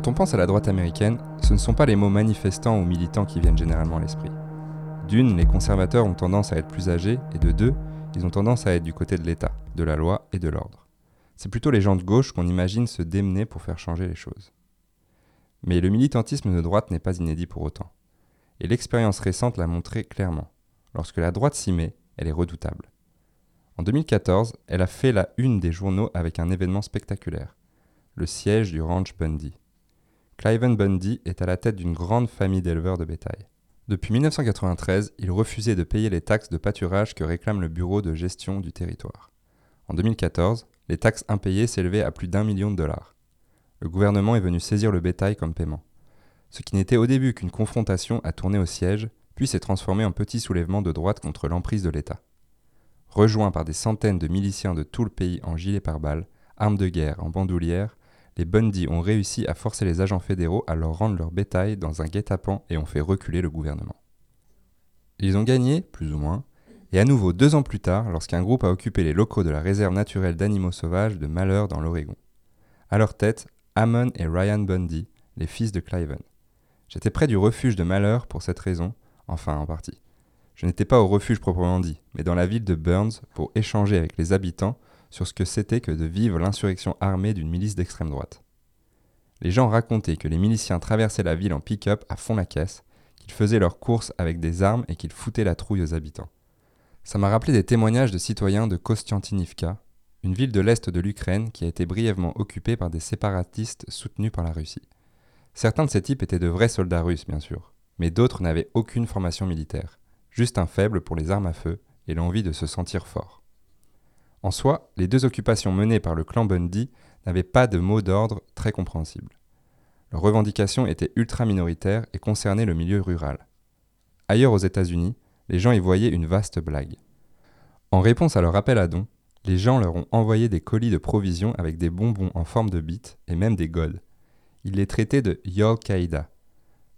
Quand on pense à la droite américaine, ce ne sont pas les mots manifestants ou militants qui viennent généralement à l'esprit. D'une, les conservateurs ont tendance à être plus âgés, et de deux, ils ont tendance à être du côté de l'État, de la loi et de l'ordre. C'est plutôt les gens de gauche qu'on imagine se démener pour faire changer les choses. Mais le militantisme de droite n'est pas inédit pour autant. Et l'expérience récente l'a montré clairement. Lorsque la droite s'y met, elle est redoutable. En 2014, elle a fait la une des journaux avec un événement spectaculaire, le siège du ranch Bundy. Cliven Bundy est à la tête d'une grande famille d'éleveurs de bétail. Depuis 1993, il refusait de payer les taxes de pâturage que réclame le Bureau de gestion du territoire. En 2014, les taxes impayées s'élevaient à plus d'un million de dollars. Le gouvernement est venu saisir le bétail comme paiement. Ce qui n'était au début qu'une confrontation a tourné au siège, puis s'est transformé en petit soulèvement de droite contre l'emprise de l'État. Rejoints par des centaines de miliciens de tout le pays en gilets pare-balles, armes de guerre, en bandoulières, les Bundy ont réussi à forcer les agents fédéraux à leur rendre leur bétail dans un guet-apens et ont fait reculer le gouvernement. Ils ont gagné, plus ou moins, et à nouveau deux ans plus tard, lorsqu'un groupe a occupé les locaux de la réserve naturelle d'animaux sauvages de Malheur dans l'Oregon. À leur tête, Ammon et Ryan Bundy, les fils de Cliven. J'étais près du refuge de Malheur pour cette raison, enfin en partie. Je n'étais pas au refuge proprement dit, mais dans la ville de Burns pour échanger avec les habitants sur ce que c'était que de vivre l'insurrection armée d'une milice d'extrême droite. Les gens racontaient que les miliciens traversaient la ville en pick-up à fond la caisse, qu'ils faisaient leurs courses avec des armes et qu'ils foutaient la trouille aux habitants. Ça m'a rappelé des témoignages de citoyens de Kostiantinivka, une ville de l'est de l'Ukraine qui a été brièvement occupée par des séparatistes soutenus par la Russie. Certains de ces types étaient de vrais soldats russes, bien sûr, mais d'autres n'avaient aucune formation militaire, juste un faible pour les armes à feu et l'envie de se sentir fort. En soi, les deux occupations menées par le clan Bundy n'avaient pas de mot d'ordre très compréhensible. Leurs revendications étaient ultra minoritaires et concernaient le milieu rural. Ailleurs aux États-Unis, les gens y voyaient une vaste blague. En réponse à leur appel à dons, les gens leur ont envoyé des colis de provisions avec des bonbons en forme de bite et même des godes. Ils les traitaient de Yol-Qaïda.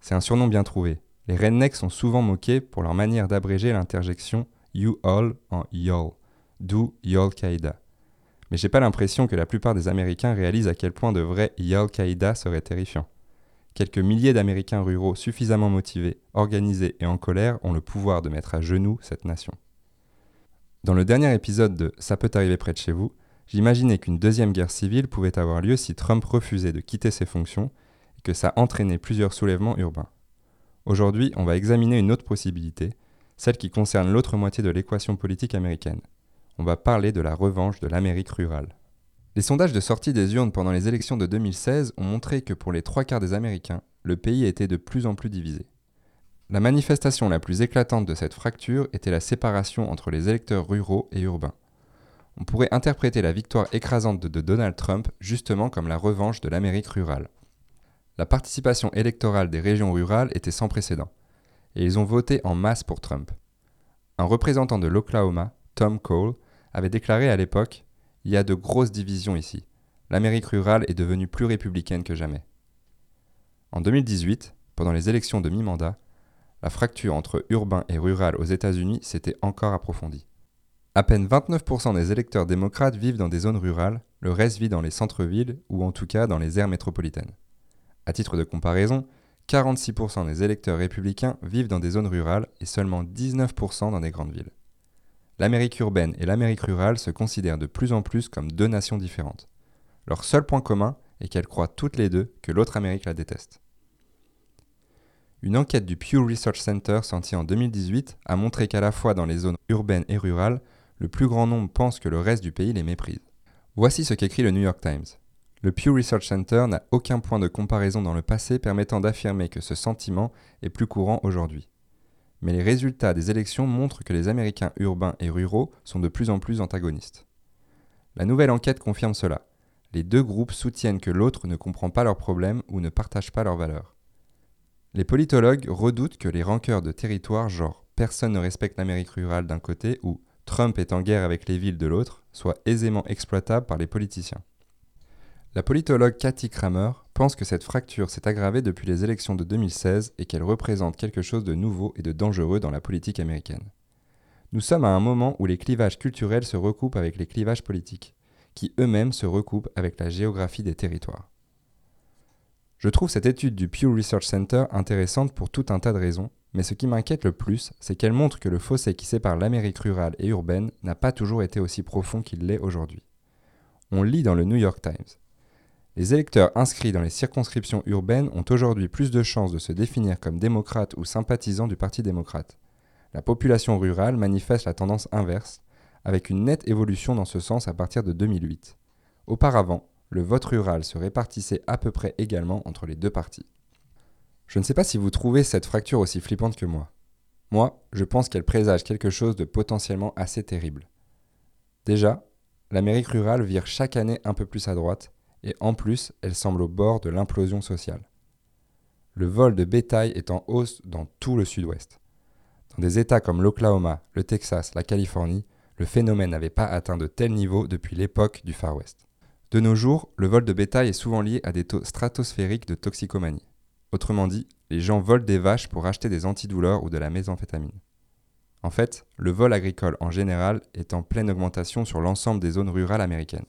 C'est un surnom bien trouvé. Les rednecks sont souvent moqués pour leur manière d'abréger l'interjection You All en Yol d'où Yol-Qaïda. Mais j'ai pas l'impression que la plupart des Américains réalisent à quel point de vrai Yol-Qaïda serait terrifiant. Quelques milliers d'Américains ruraux suffisamment motivés, organisés et en colère ont le pouvoir de mettre à genoux cette nation. Dans le dernier épisode de Ça peut arriver près de chez vous, j'imaginais qu'une deuxième guerre civile pouvait avoir lieu si Trump refusait de quitter ses fonctions et que ça entraînait plusieurs soulèvements urbains. Aujourd'hui, on va examiner une autre possibilité, celle qui concerne l'autre moitié de l'équation politique américaine, on va parler de la revanche de l'Amérique rurale. Les sondages de sortie des urnes pendant les élections de 2016 ont montré que pour les trois quarts des Américains, le pays était de plus en plus divisé. La manifestation la plus éclatante de cette fracture était la séparation entre les électeurs ruraux et urbains. On pourrait interpréter la victoire écrasante de Donald Trump justement comme la revanche de l'Amérique rurale. La participation électorale des régions rurales était sans précédent, et ils ont voté en masse pour Trump. Un représentant de l'Oklahoma, Tom Cole, avait déclaré à l'époque Il y a de grosses divisions ici. L'Amérique rurale est devenue plus républicaine que jamais. En 2018, pendant les élections de mi-mandat, la fracture entre urbain et rural aux États-Unis s'était encore approfondie. À peine 29% des électeurs démocrates vivent dans des zones rurales, le reste vit dans les centres-villes ou en tout cas dans les aires métropolitaines. À titre de comparaison, 46% des électeurs républicains vivent dans des zones rurales et seulement 19% dans des grandes villes l'Amérique urbaine et l'Amérique rurale se considèrent de plus en plus comme deux nations différentes. Leur seul point commun est qu'elles croient toutes les deux que l'autre Amérique la déteste. Une enquête du Pew Research Center sortie en 2018 a montré qu'à la fois dans les zones urbaines et rurales, le plus grand nombre pense que le reste du pays les méprise. Voici ce qu'écrit le New York Times. Le Pew Research Center n'a aucun point de comparaison dans le passé permettant d'affirmer que ce sentiment est plus courant aujourd'hui mais les résultats des élections montrent que les Américains urbains et ruraux sont de plus en plus antagonistes. La nouvelle enquête confirme cela. Les deux groupes soutiennent que l'autre ne comprend pas leurs problèmes ou ne partage pas leurs valeurs. Les politologues redoutent que les rancœurs de territoire genre personne ne respecte l'Amérique rurale d'un côté ou Trump est en guerre avec les villes de l'autre soient aisément exploitables par les politiciens. La politologue Cathy Kramer pense que cette fracture s'est aggravée depuis les élections de 2016 et qu'elle représente quelque chose de nouveau et de dangereux dans la politique américaine. Nous sommes à un moment où les clivages culturels se recoupent avec les clivages politiques, qui eux-mêmes se recoupent avec la géographie des territoires. Je trouve cette étude du Pew Research Center intéressante pour tout un tas de raisons, mais ce qui m'inquiète le plus, c'est qu'elle montre que le fossé qui sépare l'Amérique rurale et urbaine n'a pas toujours été aussi profond qu'il l'est aujourd'hui. On lit dans le New York Times. Les électeurs inscrits dans les circonscriptions urbaines ont aujourd'hui plus de chances de se définir comme démocrates ou sympathisants du Parti démocrate. La population rurale manifeste la tendance inverse, avec une nette évolution dans ce sens à partir de 2008. Auparavant, le vote rural se répartissait à peu près également entre les deux partis. Je ne sais pas si vous trouvez cette fracture aussi flippante que moi. Moi, je pense qu'elle présage quelque chose de potentiellement assez terrible. Déjà, l'Amérique rurale vire chaque année un peu plus à droite, et en plus, elle semble au bord de l'implosion sociale. Le vol de bétail est en hausse dans tout le sud-ouest. Dans des États comme l'Oklahoma, le Texas, la Californie, le phénomène n'avait pas atteint de tel niveau depuis l'époque du Far West. De nos jours, le vol de bétail est souvent lié à des taux stratosphériques de toxicomanie. Autrement dit, les gens volent des vaches pour acheter des antidouleurs ou de la méthamphétamine. En fait, le vol agricole en général est en pleine augmentation sur l'ensemble des zones rurales américaines.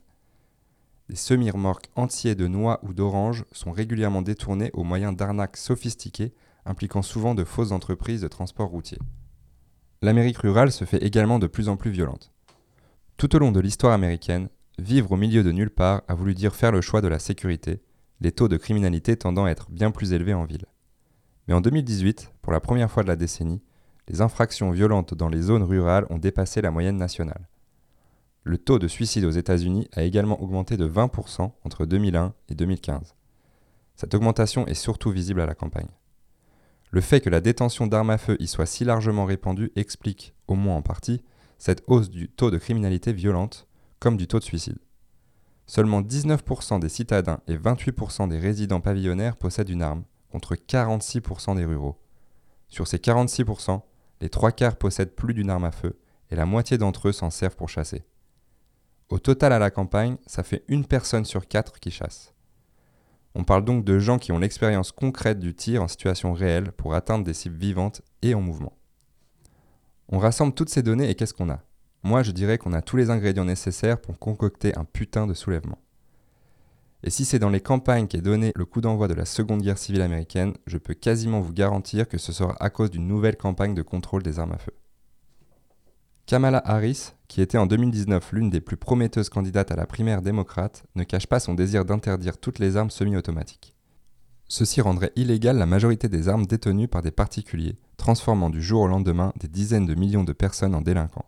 Des semi-remorques entiers de noix ou d'oranges sont régulièrement détournés au moyen d'arnaques sophistiquées impliquant souvent de fausses entreprises de transport routier. L'Amérique rurale se fait également de plus en plus violente. Tout au long de l'histoire américaine, vivre au milieu de nulle part a voulu dire faire le choix de la sécurité, les taux de criminalité tendant à être bien plus élevés en ville. Mais en 2018, pour la première fois de la décennie, les infractions violentes dans les zones rurales ont dépassé la moyenne nationale. Le taux de suicide aux États-Unis a également augmenté de 20% entre 2001 et 2015. Cette augmentation est surtout visible à la campagne. Le fait que la détention d'armes à feu y soit si largement répandue explique, au moins en partie, cette hausse du taux de criminalité violente comme du taux de suicide. Seulement 19% des citadins et 28% des résidents pavillonnaires possèdent une arme, contre 46% des ruraux. Sur ces 46%, les trois quarts possèdent plus d'une arme à feu et la moitié d'entre eux s'en servent pour chasser. Au total à la campagne, ça fait une personne sur quatre qui chasse. On parle donc de gens qui ont l'expérience concrète du tir en situation réelle pour atteindre des cibles vivantes et en mouvement. On rassemble toutes ces données et qu'est-ce qu'on a? Moi je dirais qu'on a tous les ingrédients nécessaires pour concocter un putain de soulèvement. Et si c'est dans les campagnes qu'est donné le coup d'envoi de la Seconde Guerre civile américaine, je peux quasiment vous garantir que ce sera à cause d'une nouvelle campagne de contrôle des armes à feu. Kamala Harris, qui était en 2019 l'une des plus prometteuses candidates à la primaire démocrate, ne cache pas son désir d'interdire toutes les armes semi-automatiques. Ceci rendrait illégale la majorité des armes détenues par des particuliers, transformant du jour au lendemain des dizaines de millions de personnes en délinquants.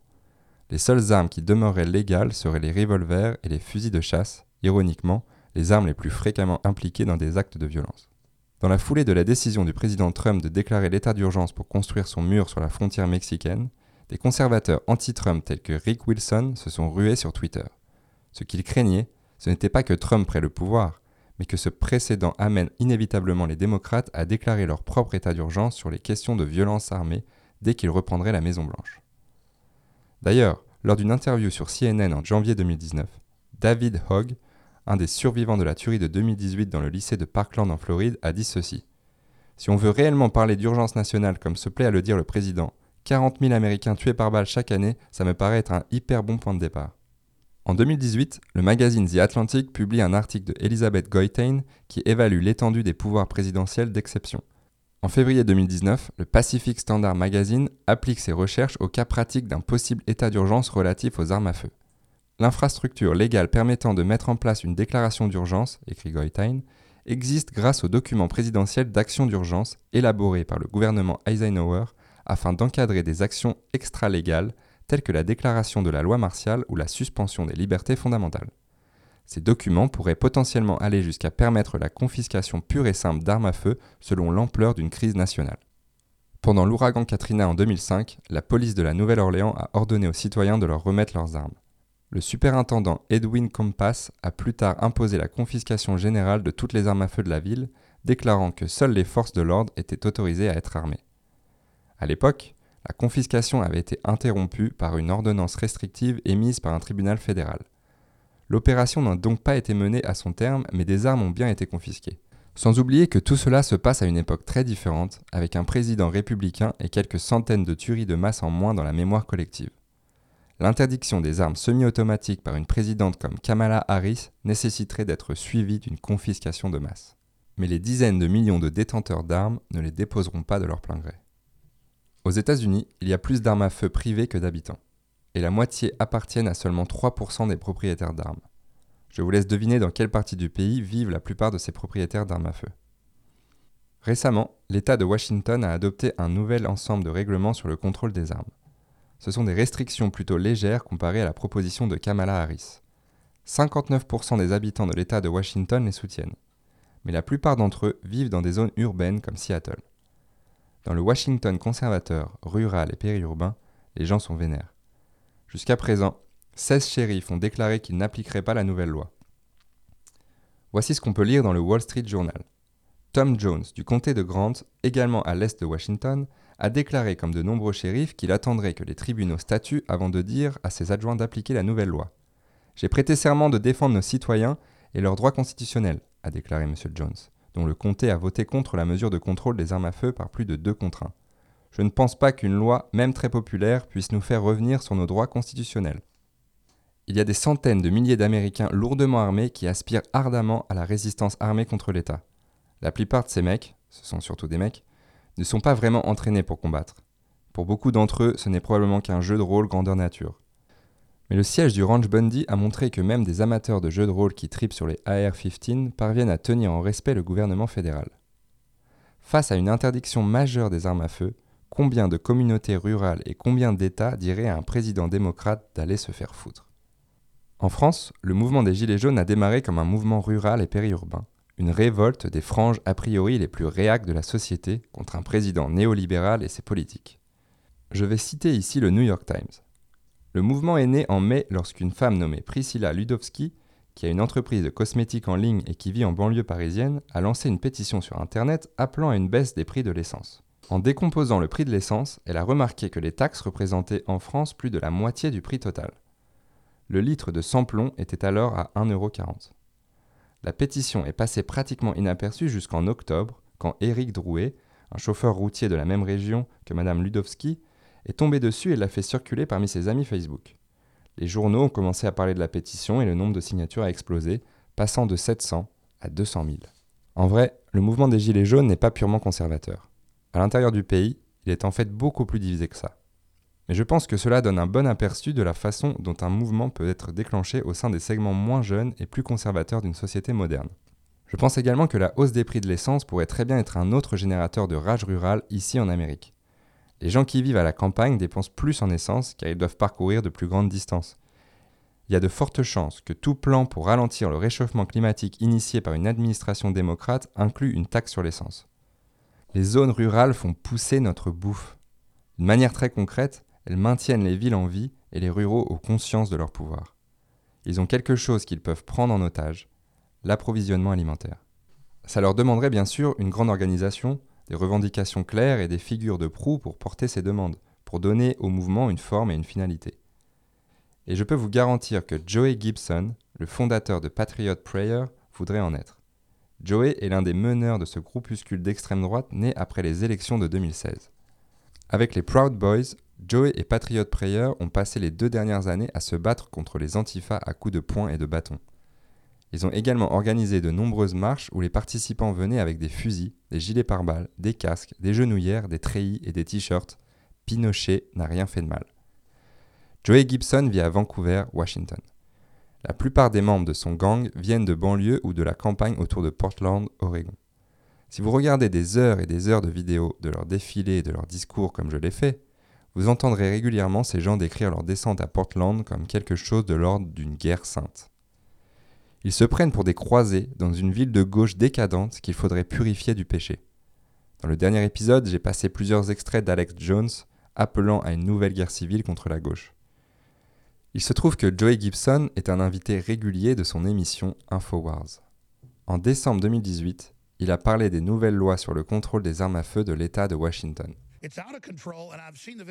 Les seules armes qui demeureraient légales seraient les revolvers et les fusils de chasse, ironiquement, les armes les plus fréquemment impliquées dans des actes de violence. Dans la foulée de la décision du président Trump de déclarer l'état d'urgence pour construire son mur sur la frontière mexicaine, des conservateurs anti-Trump tels que Rick Wilson se sont rués sur Twitter. Ce qu'ils craignaient, ce n'était pas que Trump prenne le pouvoir, mais que ce précédent amène inévitablement les démocrates à déclarer leur propre état d'urgence sur les questions de violence armée dès qu'ils reprendraient la Maison-Blanche. D'ailleurs, lors d'une interview sur CNN en janvier 2019, David Hogg, un des survivants de la tuerie de 2018 dans le lycée de Parkland en Floride, a dit ceci. Si on veut réellement parler d'urgence nationale comme se plaît à le dire le président, 40 000 Américains tués par balle chaque année, ça me paraît être un hyper bon point de départ. En 2018, le magazine The Atlantic publie un article de Elizabeth Goitain qui évalue l'étendue des pouvoirs présidentiels d'exception. En février 2019, le Pacific Standard Magazine applique ses recherches au cas pratique d'un possible état d'urgence relatif aux armes à feu. L'infrastructure légale permettant de mettre en place une déclaration d'urgence, écrit Goitain, existe grâce au document présidentiel d'action d'urgence élaboré par le gouvernement Eisenhower afin d'encadrer des actions extra-légales telles que la déclaration de la loi martiale ou la suspension des libertés fondamentales. Ces documents pourraient potentiellement aller jusqu'à permettre la confiscation pure et simple d'armes à feu selon l'ampleur d'une crise nationale. Pendant l'ouragan Katrina en 2005, la police de la Nouvelle-Orléans a ordonné aux citoyens de leur remettre leurs armes. Le superintendant Edwin Compass a plus tard imposé la confiscation générale de toutes les armes à feu de la ville, déclarant que seules les forces de l'ordre étaient autorisées à être armées. À l'époque, la confiscation avait été interrompue par une ordonnance restrictive émise par un tribunal fédéral. L'opération n'a donc pas été menée à son terme, mais des armes ont bien été confisquées. Sans oublier que tout cela se passe à une époque très différente, avec un président républicain et quelques centaines de tueries de masse en moins dans la mémoire collective. L'interdiction des armes semi-automatiques par une présidente comme Kamala Harris nécessiterait d'être suivie d'une confiscation de masse. mais les dizaines de millions de détenteurs d'armes ne les déposeront pas de leur plein gré. Aux États-Unis, il y a plus d'armes à feu privées que d'habitants, et la moitié appartiennent à seulement 3% des propriétaires d'armes. Je vous laisse deviner dans quelle partie du pays vivent la plupart de ces propriétaires d'armes à feu. Récemment, l'État de Washington a adopté un nouvel ensemble de règlements sur le contrôle des armes. Ce sont des restrictions plutôt légères comparées à la proposition de Kamala Harris. 59% des habitants de l'État de Washington les soutiennent, mais la plupart d'entre eux vivent dans des zones urbaines comme Seattle. Dans le Washington conservateur, rural et périurbain, les gens sont vénères. Jusqu'à présent, 16 shérifs ont déclaré qu'ils n'appliqueraient pas la nouvelle loi. Voici ce qu'on peut lire dans le Wall Street Journal. Tom Jones, du comté de Grant, également à l'est de Washington, a déclaré comme de nombreux shérifs qu'il attendrait que les tribunaux statuent avant de dire à ses adjoints d'appliquer la nouvelle loi. J'ai prêté serment de défendre nos citoyens et leurs droits constitutionnels, a déclaré M. Jones, dont le comté a voté contre la mesure de contrôle des armes à feu par plus de deux contre un. Je ne pense pas qu'une loi, même très populaire, puisse nous faire revenir sur nos droits constitutionnels. Il y a des centaines de milliers d'Américains lourdement armés qui aspirent ardemment à la résistance armée contre l'État. La plupart de ces mecs, ce sont surtout des mecs, ne sont pas vraiment entraînés pour combattre. Pour beaucoup d'entre eux, ce n'est probablement qu'un jeu de rôle grandeur nature. Mais le siège du Ranch Bundy a montré que même des amateurs de jeux de rôle qui tripent sur les AR-15 parviennent à tenir en respect le gouvernement fédéral. Face à une interdiction majeure des armes à feu, combien de communautés rurales et combien d'États diraient à un président démocrate d'aller se faire foutre? En France, le mouvement des Gilets jaunes a démarré comme un mouvement rural et périurbain, une révolte des franges a priori les plus réactes de la société contre un président néolibéral et ses politiques. Je vais citer ici le New York Times. Le mouvement est né en mai lorsqu'une femme nommée Priscilla Ludowski, qui a une entreprise de cosmétiques en ligne et qui vit en banlieue parisienne, a lancé une pétition sur Internet appelant à une baisse des prix de l'essence. En décomposant le prix de l'essence, elle a remarqué que les taxes représentaient en France plus de la moitié du prix total. Le litre de sans-plomb était alors à 1,40€. La pétition est passée pratiquement inaperçue jusqu'en octobre, quand Éric Drouet, un chauffeur routier de la même région que Madame Ludowski, est tombé dessus et l'a fait circuler parmi ses amis Facebook. Les journaux ont commencé à parler de la pétition et le nombre de signatures a explosé, passant de 700 à 200 000. En vrai, le mouvement des Gilets jaunes n'est pas purement conservateur. À l'intérieur du pays, il est en fait beaucoup plus divisé que ça. Mais je pense que cela donne un bon aperçu de la façon dont un mouvement peut être déclenché au sein des segments moins jeunes et plus conservateurs d'une société moderne. Je pense également que la hausse des prix de l'essence pourrait très bien être un autre générateur de rage rurale ici en Amérique. Les gens qui vivent à la campagne dépensent plus en essence car ils doivent parcourir de plus grandes distances. Il y a de fortes chances que tout plan pour ralentir le réchauffement climatique initié par une administration démocrate inclut une taxe sur l'essence. Les zones rurales font pousser notre bouffe. D'une manière très concrète, elles maintiennent les villes en vie et les ruraux aux conscience de leur pouvoir. Ils ont quelque chose qu'ils peuvent prendre en otage, l'approvisionnement alimentaire. Ça leur demanderait bien sûr une grande organisation, des revendications claires et des figures de proue pour porter ces demandes, pour donner au mouvement une forme et une finalité. Et je peux vous garantir que Joey Gibson, le fondateur de Patriot Prayer, voudrait en être. Joey est l'un des meneurs de ce groupuscule d'extrême droite né après les élections de 2016. Avec les Proud Boys, Joey et Patriot Prayer ont passé les deux dernières années à se battre contre les antifas à coups de poing et de bâton. Ils ont également organisé de nombreuses marches où les participants venaient avec des fusils, des gilets pare-balles, des casques, des genouillères, des treillis et des t-shirts. Pinochet n'a rien fait de mal. Joey Gibson vit à Vancouver, Washington. La plupart des membres de son gang viennent de banlieue ou de la campagne autour de Portland, Oregon. Si vous regardez des heures et des heures de vidéos de leurs défilés et de leurs discours comme je l'ai fait, vous entendrez régulièrement ces gens décrire leur descente à Portland comme quelque chose de l'ordre d'une guerre sainte. Ils se prennent pour des croisés dans une ville de gauche décadente qu'il faudrait purifier du péché. Dans le dernier épisode, j'ai passé plusieurs extraits d'Alex Jones appelant à une nouvelle guerre civile contre la gauche. Il se trouve que Joey Gibson est un invité régulier de son émission Infowars. En décembre 2018, il a parlé des nouvelles lois sur le contrôle des armes à feu de l'État de Washington.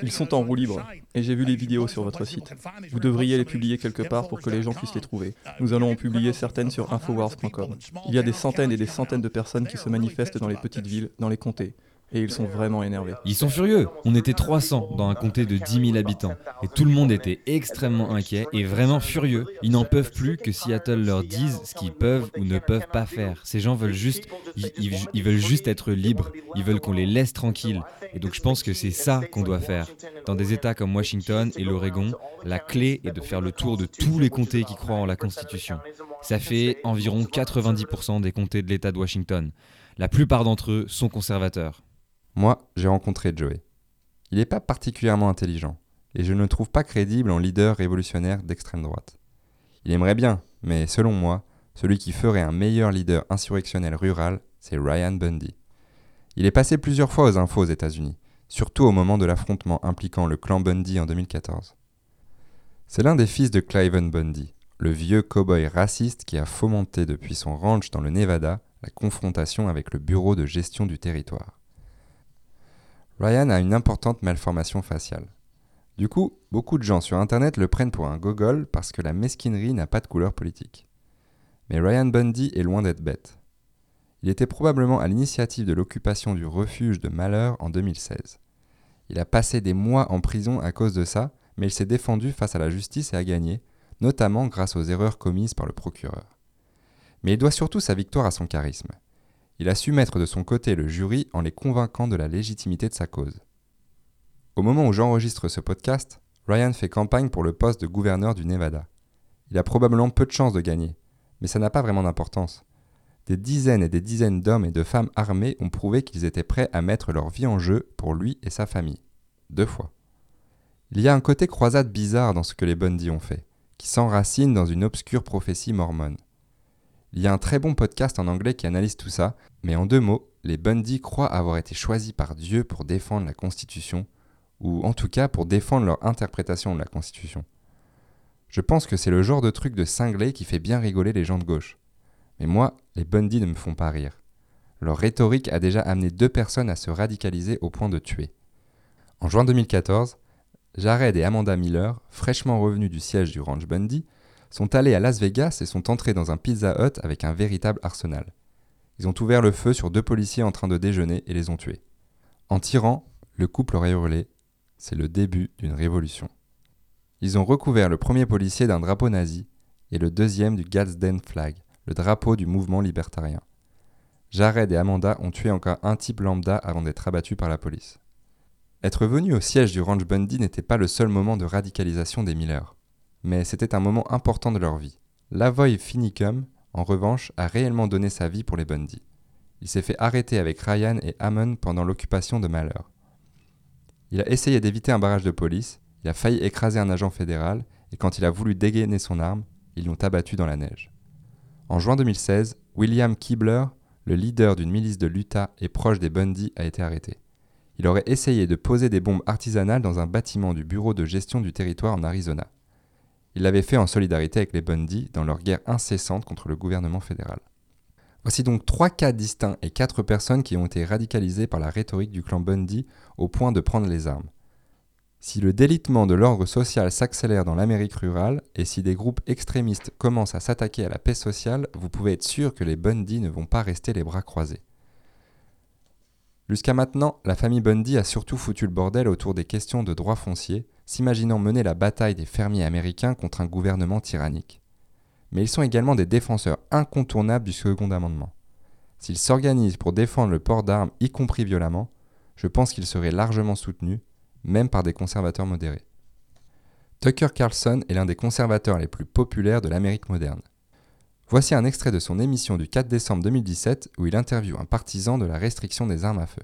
Ils sont en roue libre et j'ai vu les vidéos sur votre site. Vous devriez les publier quelque part pour que les gens puissent les trouver. Uh, Nous allons en publier certaines sur infowars.com. Il y a des centaines et des centaines de personnes qui se manifestent dans les petites villes, dans les comtés. Et ils sont vraiment énervés. Ils sont furieux. On était 300 dans un comté de 10 000 habitants. Et tout le monde était extrêmement inquiet et vraiment furieux. Ils n'en peuvent plus que Seattle leur dise ce qu'ils peuvent ou ne peuvent pas faire. Ces gens veulent juste Ils, veulent juste être libres, ils veulent qu'on les laisse tranquilles. Et donc je pense que c'est ça qu'on doit faire. Dans des États comme Washington et l'Oregon, la clé est de faire le tour de tous les comtés qui croient en la Constitution. Ça fait environ 90% des comtés de l'État de Washington. La plupart d'entre eux sont conservateurs. Moi, j'ai rencontré Joey. Il n'est pas particulièrement intelligent, et je ne le trouve pas crédible en leader révolutionnaire d'extrême droite. Il aimerait bien, mais selon moi, celui qui ferait un meilleur leader insurrectionnel rural, c'est Ryan Bundy. Il est passé plusieurs fois aux infos aux États-Unis, surtout au moment de l'affrontement impliquant le clan Bundy en 2014. C'est l'un des fils de Cliven Bundy, le vieux cow-boy raciste qui a fomenté depuis son ranch dans le Nevada la confrontation avec le Bureau de gestion du territoire. Ryan a une importante malformation faciale. Du coup, beaucoup de gens sur Internet le prennent pour un gogol parce que la mesquinerie n'a pas de couleur politique. Mais Ryan Bundy est loin d'être bête. Il était probablement à l'initiative de l'occupation du refuge de Malheur en 2016. Il a passé des mois en prison à cause de ça, mais il s'est défendu face à la justice et a gagné, notamment grâce aux erreurs commises par le procureur. Mais il doit surtout sa victoire à son charisme. Il a su mettre de son côté le jury en les convainquant de la légitimité de sa cause. Au moment où j'enregistre ce podcast, Ryan fait campagne pour le poste de gouverneur du Nevada. Il a probablement peu de chances de gagner, mais ça n'a pas vraiment d'importance. Des dizaines et des dizaines d'hommes et de femmes armés ont prouvé qu'ils étaient prêts à mettre leur vie en jeu pour lui et sa famille. Deux fois. Il y a un côté croisade bizarre dans ce que les Bundy ont fait, qui s'enracine dans une obscure prophétie mormone. Il y a un très bon podcast en anglais qui analyse tout ça, mais en deux mots, les Bundy croient avoir été choisis par Dieu pour défendre la Constitution, ou en tout cas pour défendre leur interprétation de la Constitution. Je pense que c'est le genre de truc de cinglé qui fait bien rigoler les gens de gauche. Mais moi, les Bundy ne me font pas rire. Leur rhétorique a déjà amené deux personnes à se radicaliser au point de tuer. En juin 2014, Jared et Amanda Miller, fraîchement revenus du siège du ranch Bundy, sont allés à Las Vegas et sont entrés dans un Pizza Hut avec un véritable arsenal. Ils ont ouvert le feu sur deux policiers en train de déjeuner et les ont tués. En tirant, le couple aurait hurlé C'est le début d'une révolution. Ils ont recouvert le premier policier d'un drapeau nazi et le deuxième du Gadsden Flag, le drapeau du mouvement libertarien. Jared et Amanda ont tué encore un type lambda avant d'être abattus par la police. Être venu au siège du Ranch Bundy n'était pas le seul moment de radicalisation des Miller mais c'était un moment important de leur vie. Lavoy Finicum, en revanche, a réellement donné sa vie pour les Bundy. Il s'est fait arrêter avec Ryan et Hammond pendant l'occupation de Malheur. Il a essayé d'éviter un barrage de police, il a failli écraser un agent fédéral, et quand il a voulu dégainer son arme, ils l'ont abattu dans la neige. En juin 2016, William Kibler, le leader d'une milice de l'Utah et proche des Bundy, a été arrêté. Il aurait essayé de poser des bombes artisanales dans un bâtiment du Bureau de gestion du territoire en Arizona. Il l'avait fait en solidarité avec les Bundy dans leur guerre incessante contre le gouvernement fédéral. Voici donc trois cas distincts et quatre personnes qui ont été radicalisées par la rhétorique du clan Bundy au point de prendre les armes. Si le délitement de l'ordre social s'accélère dans l'Amérique rurale et si des groupes extrémistes commencent à s'attaquer à la paix sociale, vous pouvez être sûr que les Bundy ne vont pas rester les bras croisés. Jusqu'à maintenant, la famille Bundy a surtout foutu le bordel autour des questions de droits fonciers, s'imaginant mener la bataille des fermiers américains contre un gouvernement tyrannique. Mais ils sont également des défenseurs incontournables du Second Amendement. S'ils s'organisent pour défendre le port d'armes, y compris violemment, je pense qu'ils seraient largement soutenus, même par des conservateurs modérés. Tucker Carlson est l'un des conservateurs les plus populaires de l'Amérique moderne. Voici un extrait de son émission du 4 décembre 2017 où il interviewe un partisan de la restriction des armes à feu.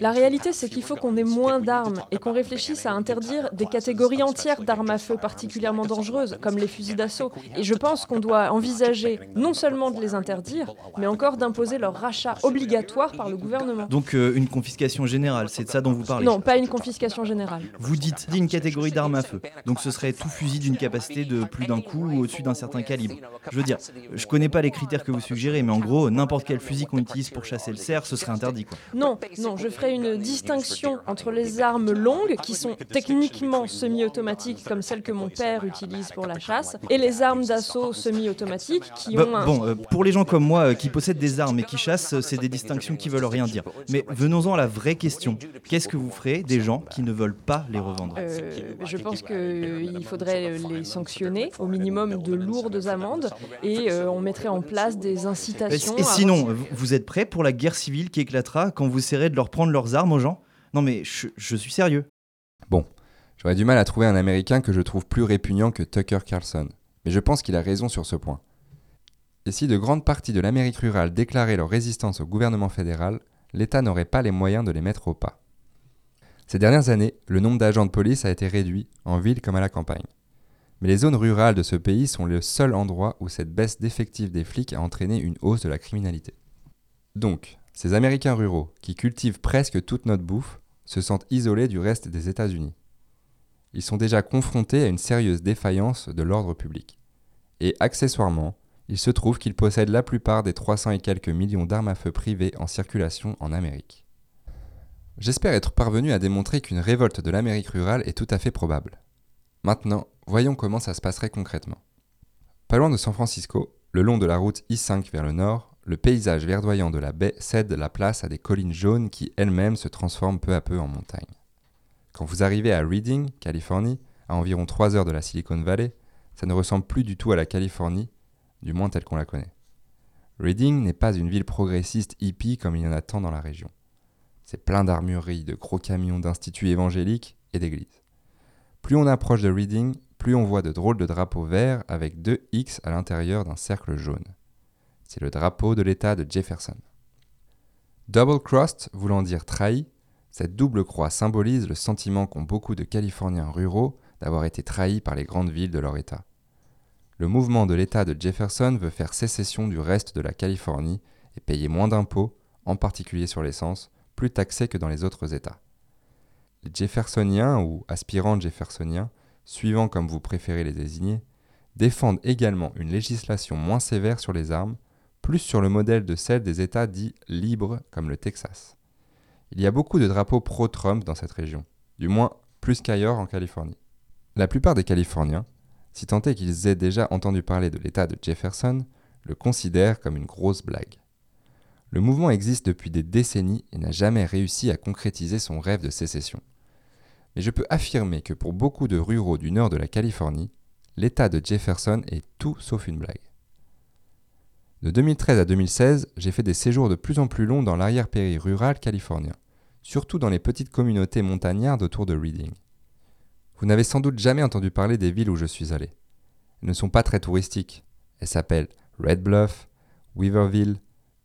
La réalité, c'est qu'il faut qu'on ait moins d'armes et qu'on réfléchisse à interdire des catégories entières d'armes à feu particulièrement dangereuses, comme les fusils d'assaut. Et je pense qu'on doit envisager non seulement de les interdire, mais encore d'imposer leur rachat obligatoire par le gouvernement. Donc euh, une confiscation générale, c'est de ça dont vous parlez Non, pas une confiscation générale. Vous dites une catégorie d'armes à feu. Donc ce serait tout fusil d'une capacité de plus d'un coup ou au-dessus d'un certain calibre. Je veux dire, je connais pas les critères que vous suggérez, mais en gros, n'importe quel fusil qu'on utilise pour chasser le cerf, ce serait interdit. Quoi. Non, non, je ferai une distinction entre les armes longues, qui sont techniquement semi-automatiques, comme celles que mon père utilise pour la chasse, et les armes d'assaut semi-automatiques, qui bah, ont un... Bon, euh, pour les gens comme moi euh, qui possèdent des armes et qui chassent, c'est des distinctions qui veulent rien dire. Mais venons-en à la vraie question. Qu'est-ce que vous ferez des gens qui ne veulent pas les revendre Euh, je pense qu'il faudrait les sanctionner, au minimum de lourdes amendes, et on mettrait en place des incitations. Et, sinon, vous êtes prêts pour la guerre civile qui éclatera quand vous serez de leur prendre leurs armes aux gens? Non mais je suis sérieux. Bon, j'aurais du mal à trouver un Américain que je trouve plus répugnant que Tucker Carlson, mais je pense qu'il a raison sur ce point. Et si de grandes parties de l'Amérique rurale déclaraient leur résistance au gouvernement fédéral, l'État n'aurait pas les moyens de les mettre au pas. Ces dernières années, le nombre d'agents de police a été réduit, en ville comme à la campagne. Mais les zones rurales de ce pays sont le seul endroit où cette baisse d'effectifs des flics a entraîné une hausse de la criminalité. Donc, ces Américains ruraux, qui cultivent presque toute notre bouffe, se sentent isolés du reste des États-Unis. Ils sont déjà confrontés à une sérieuse défaillance de l'ordre public. Et accessoirement, il se trouve qu'ils possèdent la plupart des 300 et quelques millions d'armes à feu privées en circulation en Amérique. J'espère être parvenu à démontrer qu'une révolte de l'Amérique rurale est tout à fait probable. Maintenant, voyons comment ça se passerait concrètement. Pas loin de San Francisco, le long de la route I-5 vers le nord, le paysage verdoyant de la baie cède la place à des collines jaunes qui elles-mêmes se transforment peu à peu en montagnes. Quand vous arrivez à Reading, Californie, à environ 3 heures de la Silicon Valley, ça ne ressemble plus du tout à la Californie, du moins telle qu'on la connaît. Reading n'est pas une ville progressiste hippie comme il y en a tant dans la région. C'est plein d'armureries, de gros camions d'instituts évangéliques et d'églises. Plus on approche de Reading, plus on voit de drôles de drapeaux verts avec deux X à l'intérieur d'un cercle jaune c'est le drapeau de l'État de Jefferson. Double crossed voulant dire trahi, cette double croix symbolise le sentiment qu'ont beaucoup de Californiens ruraux d'avoir été trahis par les grandes villes de leur État. Le mouvement de l'État de Jefferson veut faire sécession du reste de la Californie et payer moins d'impôts, en particulier sur l'essence, plus taxés que dans les autres États. Les Jeffersoniens ou aspirants jeffersoniens, suivant comme vous préférez les désigner, défendent également une législation moins sévère sur les armes plus sur le modèle de celle des États dits libres comme le Texas. Il y a beaucoup de drapeaux pro-Trump dans cette région, du moins plus qu'ailleurs en Californie. La plupart des Californiens, si tant est qu'ils aient déjà entendu parler de l'État de Jefferson, le considèrent comme une grosse blague. Le mouvement existe depuis des décennies et n'a jamais réussi à concrétiser son rêve de sécession. Mais je peux affirmer que pour beaucoup de ruraux du nord de la Californie, l'État de Jefferson est tout sauf une blague. De 2013 à 2016, j'ai fait des séjours de plus en plus longs dans l'arrière-pays rural californien, surtout dans les petites communautés montagnardes autour de Reading. Vous n'avez sans doute jamais entendu parler des villes où je suis allé. Elles ne sont pas très touristiques. Elles s'appellent Red Bluff, Weaverville,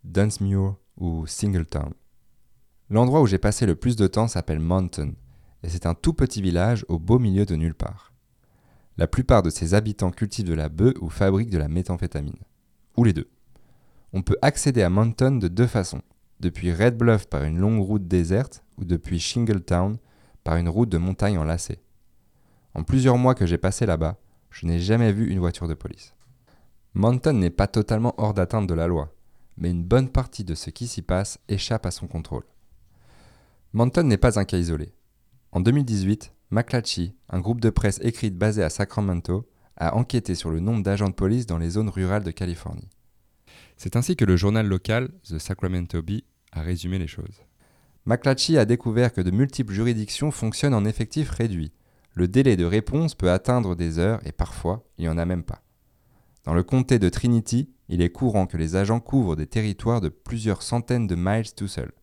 Dunsmuir ou Singletown. L'endroit où j'ai passé le plus de temps s'appelle Mountain, et c'est un tout petit village au beau milieu de nulle part. La plupart de ses habitants cultivent de la bœuf ou fabriquent de la méthamphétamine. Ou les deux. On peut accéder à Mountain de deux façons, depuis Red Bluff par une longue route déserte ou depuis Shingletown par une route de montagne en lacet. En plusieurs mois que j'ai passé là-bas, je n'ai jamais vu une voiture de police. Mountain n'est pas totalement hors d'atteinte de la loi, mais une bonne partie de ce qui s'y passe échappe à son contrôle. Mountain n'est pas un cas isolé. En 2018, McClatchy, un groupe de presse écrite basé à Sacramento, a enquêté sur le nombre d'agents de police dans les zones rurales de Californie. C'est ainsi que le journal local, The Sacramento Bee, a résumé les choses. McClatchy a découvert que de multiples juridictions fonctionnent en effectif réduit. Le délai de réponse peut atteindre des heures et parfois il n'y en a même pas. Dans le comté de Trinity, il est courant que les agents couvrent des territoires de plusieurs centaines de miles tout seuls.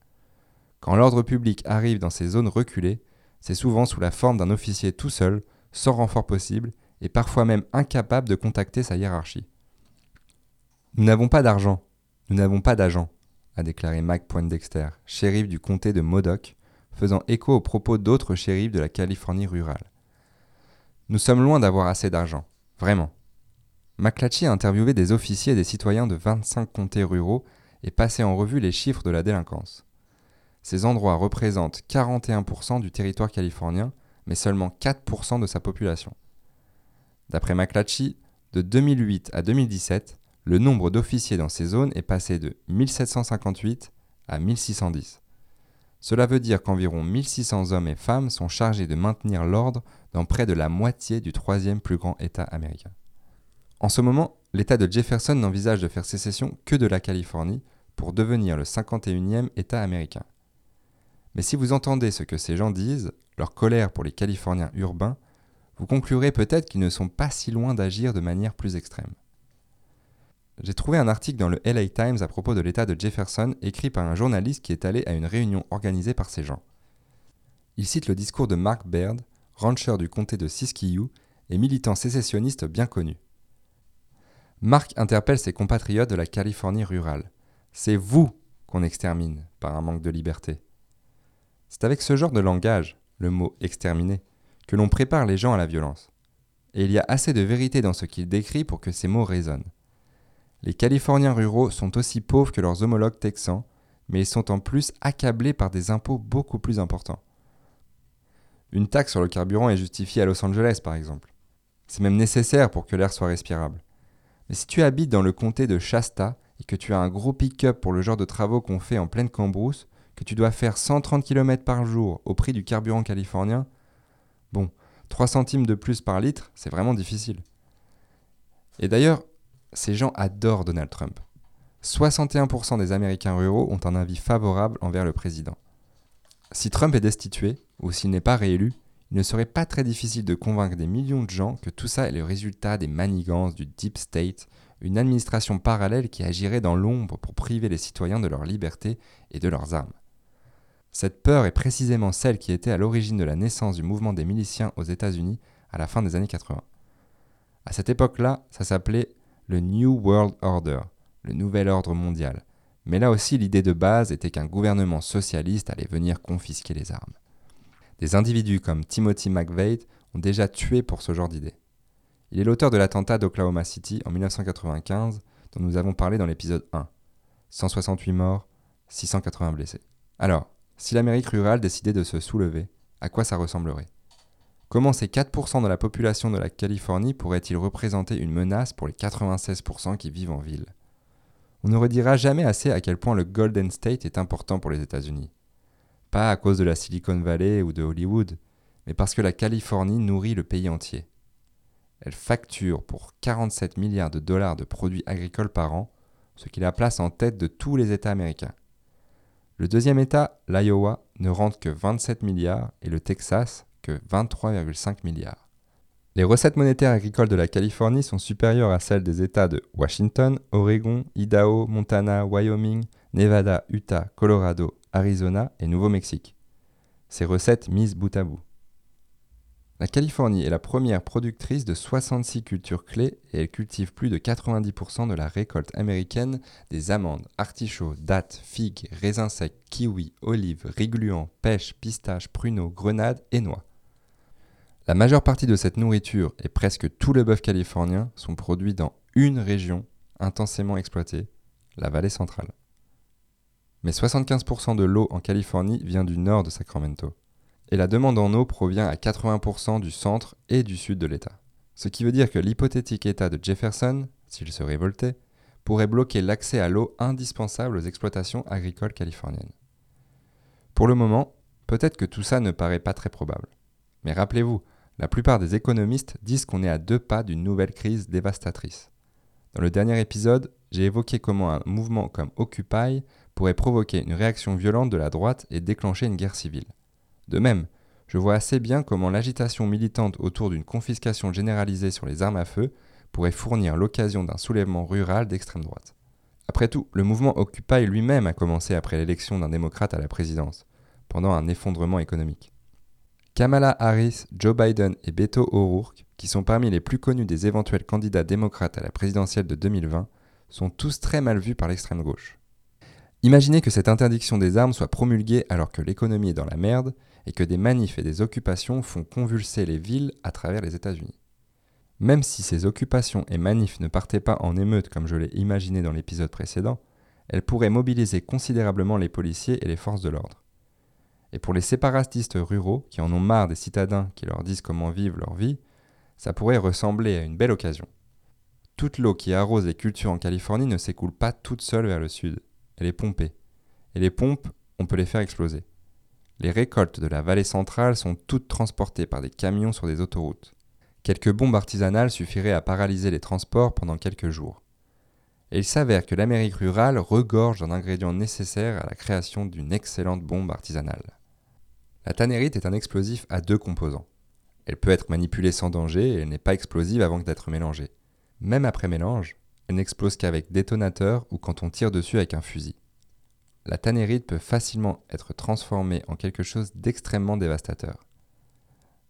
Quand l'ordre public arrive dans ces zones reculées, c'est souvent sous la forme d'un officier tout seul, sans renfort possible, et parfois même incapable de contacter sa hiérarchie. Nous n'avons pas d'argent, nous n'avons pas d'agent, a déclaré Mac Poindexter, shérif du comté de Modoc, faisant écho aux propos d'autres shérifs de la Californie rurale. Nous sommes loin d'avoir assez d'argent, vraiment. McClatchy a interviewé des officiers et des citoyens de 25 comtés ruraux et passé en revue les chiffres de la délinquance. Ces endroits représentent 41% du territoire californien, mais seulement 4% de sa population. D'après McClatchy, de 2008 à 2017, le nombre d'officiers dans ces zones est passé de 1758 à 1610. Cela veut dire qu'environ 1600 hommes et femmes sont chargés de maintenir l'ordre dans près de la moitié du troisième plus grand État américain. En ce moment, l'État de Jefferson n'envisage de faire sécession que de la Californie pour devenir le 51e État américain. Mais si vous entendez ce que ces gens disent, leur colère pour les Californiens urbains, vous conclurez peut-être qu'ils ne sont pas si loin d'agir de manière plus extrême. j'ai trouvé un article dans le LA Times à propos de l'état de Jefferson écrit par un journaliste qui est allé à une réunion organisée par ces gens. Il cite le discours de Mark Baird, rancher du comté de Siskiyou et militant sécessionniste bien connu. Mark interpelle ses compatriotes de la Californie rurale. C'est vous qu'on extermine par un manque de liberté. C'est avec ce genre de langage, le mot exterminer, que l'on prépare les gens à la violence. Et il y a assez de vérité dans ce qu'il décrit pour que ces mots résonnent. Les Californiens ruraux sont aussi pauvres que leurs homologues texans, mais ils sont en plus accablés par des impôts beaucoup plus importants. Une taxe sur le carburant est justifiée à Los Angeles, par exemple. C'est même nécessaire pour que l'air soit respirable. Mais si tu habites dans le comté de Shasta et que tu as un gros pick-up pour le genre de travaux qu'on fait en pleine cambrousse, que tu dois faire 130 km par jour au prix du carburant californien, bon, 3 centimes de plus par litre, c'est vraiment difficile. Et d'ailleurs, ces gens adorent Donald Trump. 61% des Américains ruraux ont un avis favorable envers le président. Si Trump est destitué, ou s'il n'est pas réélu, il ne serait pas très difficile de convaincre des millions de gens que tout ça est le résultat des manigances du Deep State, une administration parallèle qui agirait dans l'ombre pour priver les citoyens de leur liberté et de leurs armes. Cette peur est précisément celle qui était à l'origine de la naissance du mouvement des miliciens aux États-Unis à la fin des années 80. À cette époque-là, ça s'appelait le New World Order, le nouvel ordre mondial. Mais là aussi, l'idée de base était qu'un gouvernement socialiste allait venir confisquer les armes. Des individus comme Timothy McVeigh ont déjà tué pour ce genre d'idée. Il est l'auteur de l'attentat d'Oklahoma City en 1995 dont nous avons parlé dans l'épisode 1. 168 morts, 680 blessés. Alors, si l'Amérique rurale décidait de se soulever, à quoi ça ressemblerait? Comment ces 4% de la population de la Californie pourraient-ils représenter une menace pour les 96% qui vivent en ville? On ne redira jamais assez à quel point le Golden State est important pour les États-Unis. Pas à cause de la Silicon Valley ou de Hollywood, mais parce que la Californie nourrit le pays entier. Elle facture pour 47 milliards de dollars de produits agricoles par an, ce qui la place en tête de tous les États américains. Le deuxième État, l'Iowa, ne rentre que 27 milliards et le Texas que 23,5 milliards. Les recettes monétaires agricoles de la Californie sont supérieures à celles des États de Washington, Oregon, Idaho, Montana, Wyoming, Nevada, Utah, Colorado, Arizona et Nouveau-Mexique. Ces recettes mises bout à bout. La Californie est la première productrice de 66 cultures clés et elle cultive plus de 90% de la récolte américaine des amandes, artichauts, dattes, figues, raisins secs, kiwis, olives, rigluants, pêches, pistaches, pruneaux, grenades et noix. La majeure partie de cette nourriture et presque tout le bœuf californien sont produits dans une région intensément exploitée, la vallée centrale. Mais 75% de l'eau en Californie vient du nord de Sacramento et la demande en eau provient à 80% du centre et du sud de l'État. Ce qui veut dire que l'hypothétique État de Jefferson, s'il se révoltait, pourrait bloquer l'accès à l'eau indispensable aux exploitations agricoles californiennes. Pour le moment, peut-être que tout ça ne paraît pas très probable. Mais rappelez-vous, la plupart des économistes disent qu'on est à deux pas d'une nouvelle crise dévastatrice. Dans le dernier épisode, j'ai évoqué comment un mouvement comme Occupy pourrait provoquer une réaction violente de la droite et déclencher une guerre civile. De même, je vois assez bien comment l'agitation militante autour d'une confiscation généralisée sur les armes à feu pourrait fournir l'occasion d'un soulèvement rural d'extrême droite. Après tout, le mouvement Occupy lui-même a commencé après l'élection d'un démocrate à la présidence, pendant un effondrement économique. Kamala Harris, Joe Biden et Beto O'Rourke, qui sont parmi les plus connus des éventuels candidats démocrates à la présidentielle de 2020, sont tous très mal vus par l'extrême gauche. Imaginez que cette interdiction des armes soit promulguée alors que l'économie est dans la merde et que des manifs et des occupations font convulser les villes à travers les États-Unis. Même si ces occupations et manifs ne partaient pas en émeute comme je l'ai imaginé dans l'épisode précédent, elles pourraient mobiliser considérablement les policiers et les forces de l'ordre. Et pour les séparatistes ruraux qui en ont marre des citadins qui leur disent comment vivre leur vie, ça pourrait ressembler à une belle occasion. Toute l'eau qui arrose les cultures en Californie ne s'écoule pas toute seule vers le sud elle est pompée. Et les pompes, on peut les faire exploser. Les récoltes de la vallée centrale sont toutes transportées par des camions sur des autoroutes. Quelques bombes artisanales suffiraient à paralyser les transports pendant quelques jours. Et il s'avère que l'Amérique rurale regorge d'un ingrédient nécessaire à la création d'une excellente bombe artisanale. La tannérite est un explosif à deux composants. Elle peut être manipulée sans danger et elle n'est pas explosive avant d'être mélangée. Même après mélange, elle n'explose qu'avec détonateur ou quand on tire dessus avec un fusil. La tannérite peut facilement être transformée en quelque chose d'extrêmement dévastateur.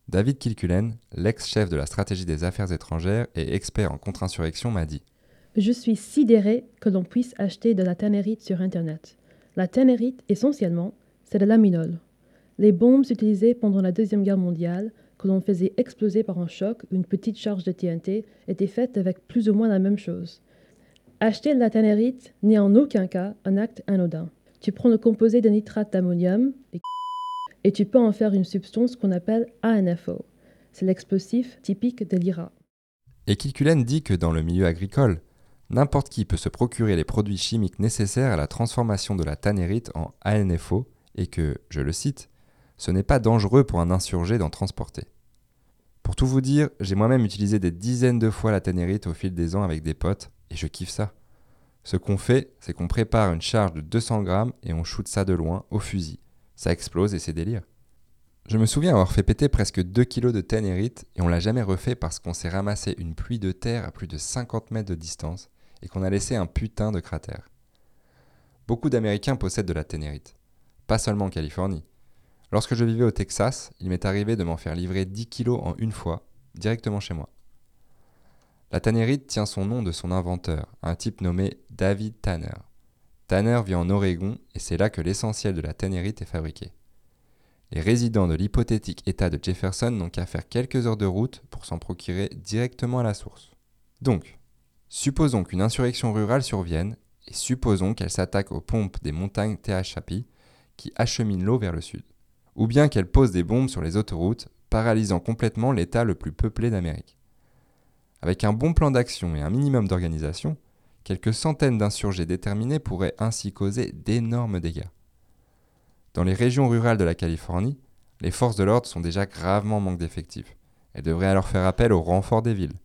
David Kilcullen, l'ex-chef de la stratégie des affaires étrangères et expert en contre-insurrection, m'a dit Je suis sidéré que l'on puisse acheter de la tannérite sur Internet. La tannérite, essentiellement, c'est de l'aminol. Les bombes utilisées pendant la Deuxième Guerre mondiale, que l'on faisait exploser par un choc ou une petite charge de TNT, étaient faites avec plus ou moins la même chose. Acheter de la tannérite n'est en aucun cas un acte anodin. Tu prends le composé de nitrate d'ammonium et tu peux en faire une substance qu'on appelle ANFO. C'est l'explosif typique de l'IRA. Et Kilcullen dit que dans le milieu agricole, n'importe qui peut se procurer les produits chimiques nécessaires à la transformation de la tannérite en ANFO et que, je le cite, ce n'est pas dangereux pour un insurgé d'en transporter. Pour tout vous dire, j'ai moi-même utilisé des dizaines de fois la tannérite au fil des ans avec des potes et je kiffe ça. Ce qu'on fait, c'est qu'on prépare une charge de 200 grammes et on shoot ça de loin au fusil ça explose et c'est délire. Je me souviens avoir fait péter presque 2 kilos de ténérite et on l'a jamais refait parce qu'on s'est ramassé une pluie de terre à plus de 50 mètres de distance et qu'on a laissé un putain de cratère. Beaucoup d'Américains possèdent de la ténérite, pas seulement en Californie. Lorsque je vivais au Texas, il m'est arrivé de m'en faire livrer 10 kilos en une fois, directement chez moi. La tannérite tient son nom de son inventeur, un type nommé David Tanner. Tanner vit en Oregon et c'est là que l'essentiel de la tannérite est fabriqué. Les résidents de l'hypothétique État de Jefferson n'ont qu'à faire quelques heures de route pour s'en procurer directement à la source. Donc, supposons qu'une insurrection rurale survienne et supposons qu'elle s'attaque aux pompes des montagnes Tehachapi qui acheminent l'eau vers le sud. Ou bien qu'elle pose des bombes sur les autoroutes, paralysant complètement l'État le plus peuplé d'Amérique. Avec un bon plan d'action et un minimum d'organisation, Quelques centaines d'insurgés déterminés pourraient ainsi causer d'énormes dégâts. Dans les régions rurales de la Californie, les forces de l'ordre sont déjà gravement en manque d'effectifs. Elles devraient alors faire appel au renfort des villes.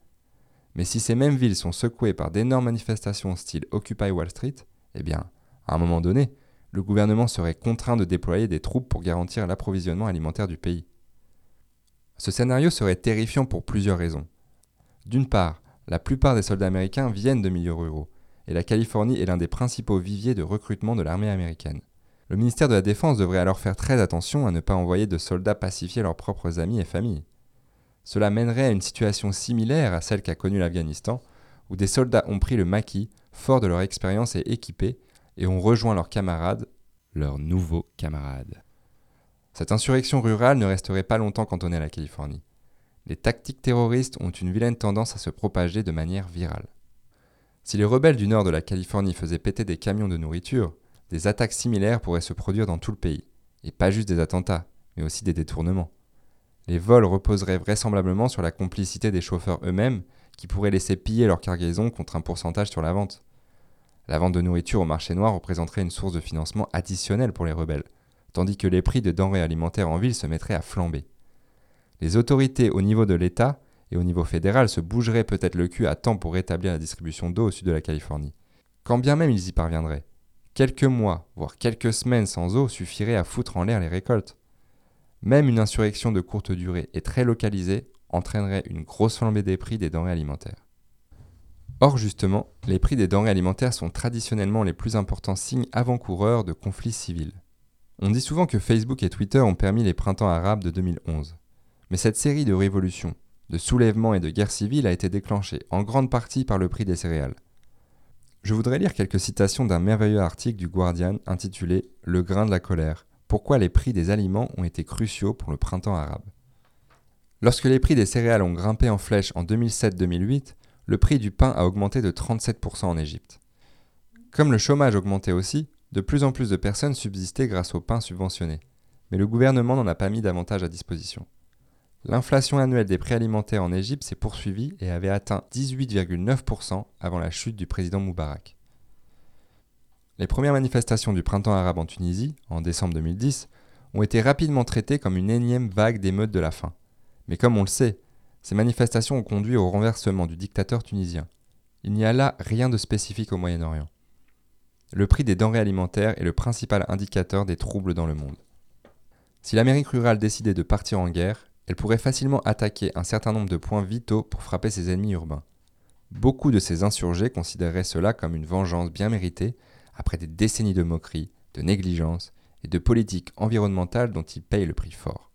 Mais si ces mêmes villes sont secouées par d'énormes manifestations style Occupy Wall Street, eh bien, à un moment donné, le gouvernement serait contraint de déployer des troupes pour garantir l'approvisionnement alimentaire du pays. Ce scénario serait terrifiant pour plusieurs raisons. D'une part, la plupart des soldats américains viennent de milieux ruraux, et la Californie est l'un des principaux viviers de recrutement de l'armée américaine. Le ministère de la Défense devrait alors faire très attention à ne pas envoyer de soldats pacifier leurs propres amis et familles. Cela mènerait à une situation similaire à celle qu'a connue l'Afghanistan, où des soldats ont pris le maquis, forts de leur expérience et équipés, et ont rejoint leurs camarades, leurs nouveaux camarades. Cette insurrection rurale ne resterait pas longtemps cantonnée à la Californie les tactiques terroristes ont une vilaine tendance à se propager de manière virale. Si les rebelles du nord de la Californie faisaient péter des camions de nourriture, des attaques similaires pourraient se produire dans tout le pays, et pas juste des attentats, mais aussi des détournements. Les vols reposeraient vraisemblablement sur la complicité des chauffeurs eux-mêmes, qui pourraient laisser piller leur cargaison contre un pourcentage sur la vente. La vente de nourriture au marché noir représenterait une source de financement additionnelle pour les rebelles, tandis que les prix de denrées alimentaires en ville se mettraient à flamber. Les autorités au niveau de l'État et au niveau fédéral se bougeraient peut-être le cul à temps pour rétablir la distribution d'eau au sud de la Californie. Quand bien même ils y parviendraient, quelques mois, voire quelques semaines sans eau suffiraient à foutre en l'air les récoltes. Même une insurrection de courte durée et très localisée entraînerait une grosse flambée des prix des denrées alimentaires. Or justement, les prix des denrées alimentaires sont traditionnellement les plus importants signes avant-coureurs de conflits civils. On dit souvent que Facebook et Twitter ont permis les printemps arabes de 2011. Mais cette série de révolutions, de soulèvements et de guerres civiles a été déclenchée en grande partie par le prix des céréales. Je voudrais lire quelques citations d'un merveilleux article du Guardian intitulé Le grain de la colère. Pourquoi les prix des aliments ont été cruciaux pour le printemps arabe? Lorsque les prix des céréales ont grimpé en flèche en 2007-2008, le prix du pain a augmenté de 37% en Égypte. Comme le chômage augmentait aussi, de plus en plus de personnes subsistaient grâce au pain subventionné. Mais le gouvernement n'en a pas mis davantage à disposition. L'inflation annuelle des prix alimentaires en Égypte s'est poursuivie et avait atteint 18,9% avant la chute du président Moubarak. Les premières manifestations du printemps arabe en Tunisie, en décembre 2010, ont été rapidement traitées comme une énième vague d'émeutes de la faim. Mais comme on le sait, ces manifestations ont conduit au renversement du dictateur tunisien. Il n'y a là rien de spécifique au Moyen-Orient. Le prix des denrées alimentaires est le principal indicateur des troubles dans le monde. Si l'Amérique rurale décidait de partir en guerre, elle pourrait facilement attaquer un certain nombre de points vitaux pour frapper ses ennemis urbains. Beaucoup de ces insurgés considéreraient cela comme une vengeance bien méritée après des décennies de moqueries, de négligence et de politiques environnementales dont ils payent le prix fort.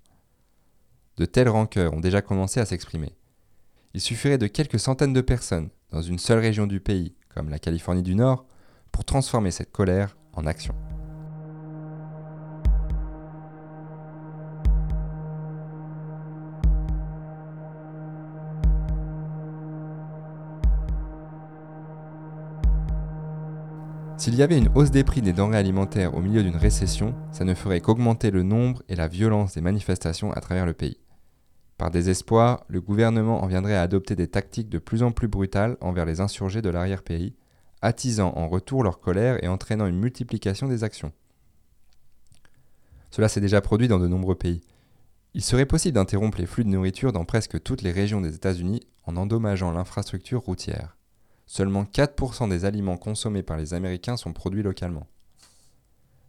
De telles rancœurs ont déjà commencé à s'exprimer. Il suffirait de quelques centaines de personnes dans une seule région du pays, comme la Californie du Nord, pour transformer cette colère en action. S'il y avait une hausse des prix des denrées alimentaires au milieu d'une récession, ça ne ferait qu'augmenter le nombre et la violence des manifestations à travers le pays. Par désespoir, le gouvernement en viendrait à adopter des tactiques de plus en plus brutales envers les insurgés de l'arrière-pays, attisant en retour leur colère et entraînant une multiplication des actions. Cela s'est déjà produit dans de nombreux pays. Il serait possible d'interrompre les flux de nourriture dans presque toutes les régions des États-Unis en endommageant l'infrastructure routière. Seulement 4% des aliments consommés par les Américains sont produits localement.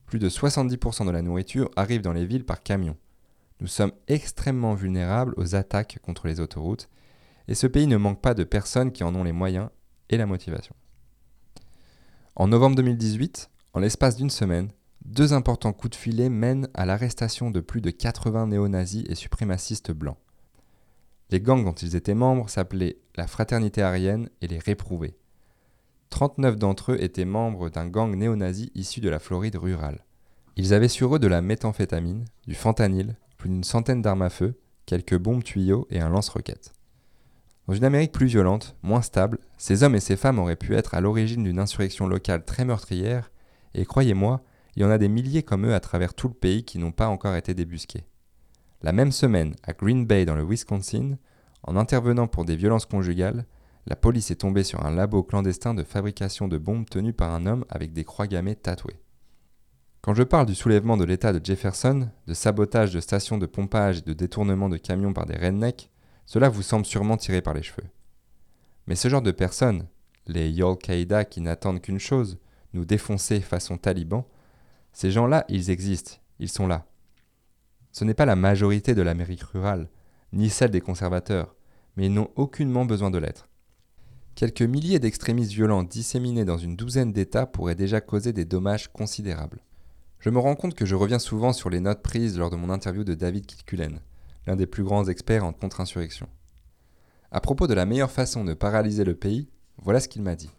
Plus de 70% de la nourriture arrive dans les villes par camion. Nous sommes extrêmement vulnérables aux attaques contre les autoroutes, et ce pays ne manque pas de personnes qui en ont les moyens et la motivation. En novembre 2018, en l'espace d'une semaine, deux importants coups de filet mènent à l'arrestation de plus de 80 néo-nazis et suprémacistes blancs. Les gangs dont ils étaient membres s'appelaient la Fraternité Arienne et les Réprouvés. 39 d'entre eux étaient membres d'un gang néo-nazi issu de la Floride rurale. Ils avaient sur eux de la méthamphétamine, du fentanyl, plus d'une centaine d'armes à feu, quelques bombes tuyaux et un lance-roquettes. Dans une Amérique plus violente, moins stable, ces hommes et ces femmes auraient pu être à l'origine d'une insurrection locale très meurtrière, et croyez-moi, il y en a des milliers comme eux à travers tout le pays qui n'ont pas encore été débusqués. La même semaine, à Green Bay dans le Wisconsin, en intervenant pour des violences conjugales, la police est tombée sur un labo clandestin de fabrication de bombes tenu par un homme avec des croix gammées tatouées. Quand je parle du soulèvement de l'État de Jefferson, de sabotage de stations de pompage et de détournement de camions par des rednecks, cela vous semble sûrement tiré par les cheveux. Mais ce genre de personnes, les Yol-Qaïda qui n'attendent qu'une chose, nous défoncer façon taliban, ces gens-là, ils existent, ils sont là. Ce n'est pas la majorité de l'Amérique rurale, ni celle des conservateurs, mais ils n'ont aucunement besoin de l'être. Quelques milliers d'extrémistes violents disséminés dans une douzaine d'États pourraient déjà causer des dommages considérables. Je me rends compte que je reviens souvent sur les notes prises lors de mon interview de David Kilcullen, l'un des plus grands experts en contre-insurrection. À propos de la meilleure façon de paralyser le pays, voilà ce qu'il m'a dit.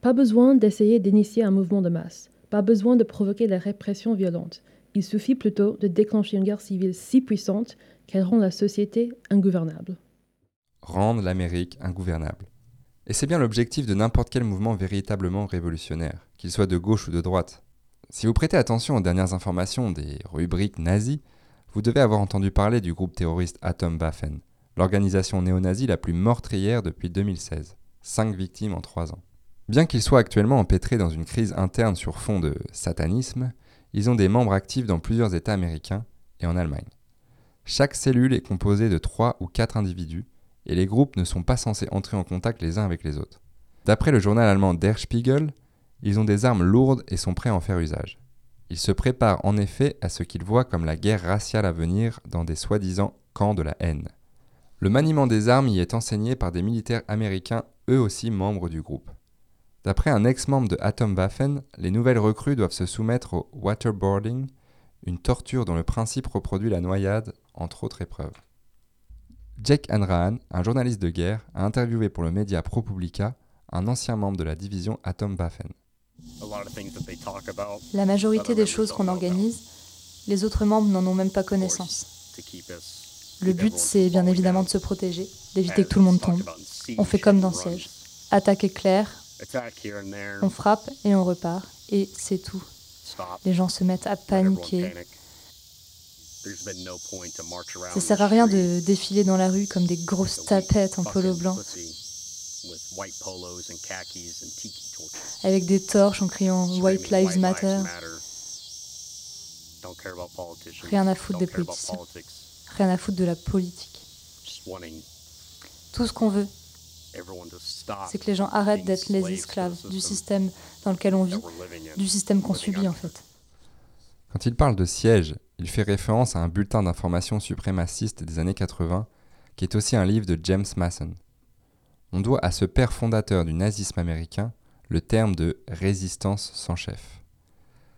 Pas besoin d'essayer d'initier un mouvement de masse, pas besoin de provoquer la répression violente. Il suffit plutôt de déclencher une guerre civile si puissante qu'elle rend la société ingouvernable. Rendre l'Amérique ingouvernable. Et c'est bien l'objectif de n'importe quel mouvement véritablement révolutionnaire, qu'il soit de gauche ou de droite. Si vous prêtez attention aux dernières informations des rubriques nazies, vous devez avoir entendu parler du groupe terroriste Atomwaffen, l'organisation néo-nazie la plus meurtrière depuis 2016. Cinq victimes en trois ans. Bien qu'ils soient actuellement empêtrés dans une crise interne sur fond de satanisme, ils ont des membres actifs dans plusieurs États américains et en Allemagne. Chaque cellule est composée de 3 ou 4 individus et les groupes ne sont pas censés entrer en contact les uns avec les autres. D'après le journal allemand Der Spiegel, ils ont des armes lourdes et sont prêts à en faire usage. Ils se préparent en effet à ce qu'ils voient comme la guerre raciale à venir dans des soi-disant camps de la haine. Le maniement des armes y est enseigné par des militaires américains eux aussi membres du groupe. D'après un ex-membre de Atomwaffen, les nouvelles recrues doivent se soumettre au waterboarding, une torture dont le principe reproduit la noyade, entre autres épreuves. Jake Hanrahan, un journaliste de guerre, a interviewé pour le média ProPublica un ancien membre de la division Atomwaffen. La majorité des choses qu'on organise, les autres membres n'en ont même pas connaissance. Le but, c'est bien évidemment de se protéger, d'éviter que tout le monde tombe. On fait comme dans Siège. Attaque éclair, on frappe et on repart, et c'est tout. Les gens se mettent à paniquer. Ça sert à rien de défiler dans la rue comme des grosses tapettes en polo blanc, avec des torches en criant White Lives Matter. Rien à foutre des politiciens, rien à foutre de la politique. Tout ce qu'on veut, c'est que les gens arrêtent d'être les esclaves du système dans lequel on vit, du système qu'on subit en fait. Quand il parle de siège, il fait référence à un bulletin d'information suprémaciste des années 80, qui est aussi un livre de James Mason. on doit à ce père fondateur du nazisme américain le terme de résistance sans chef.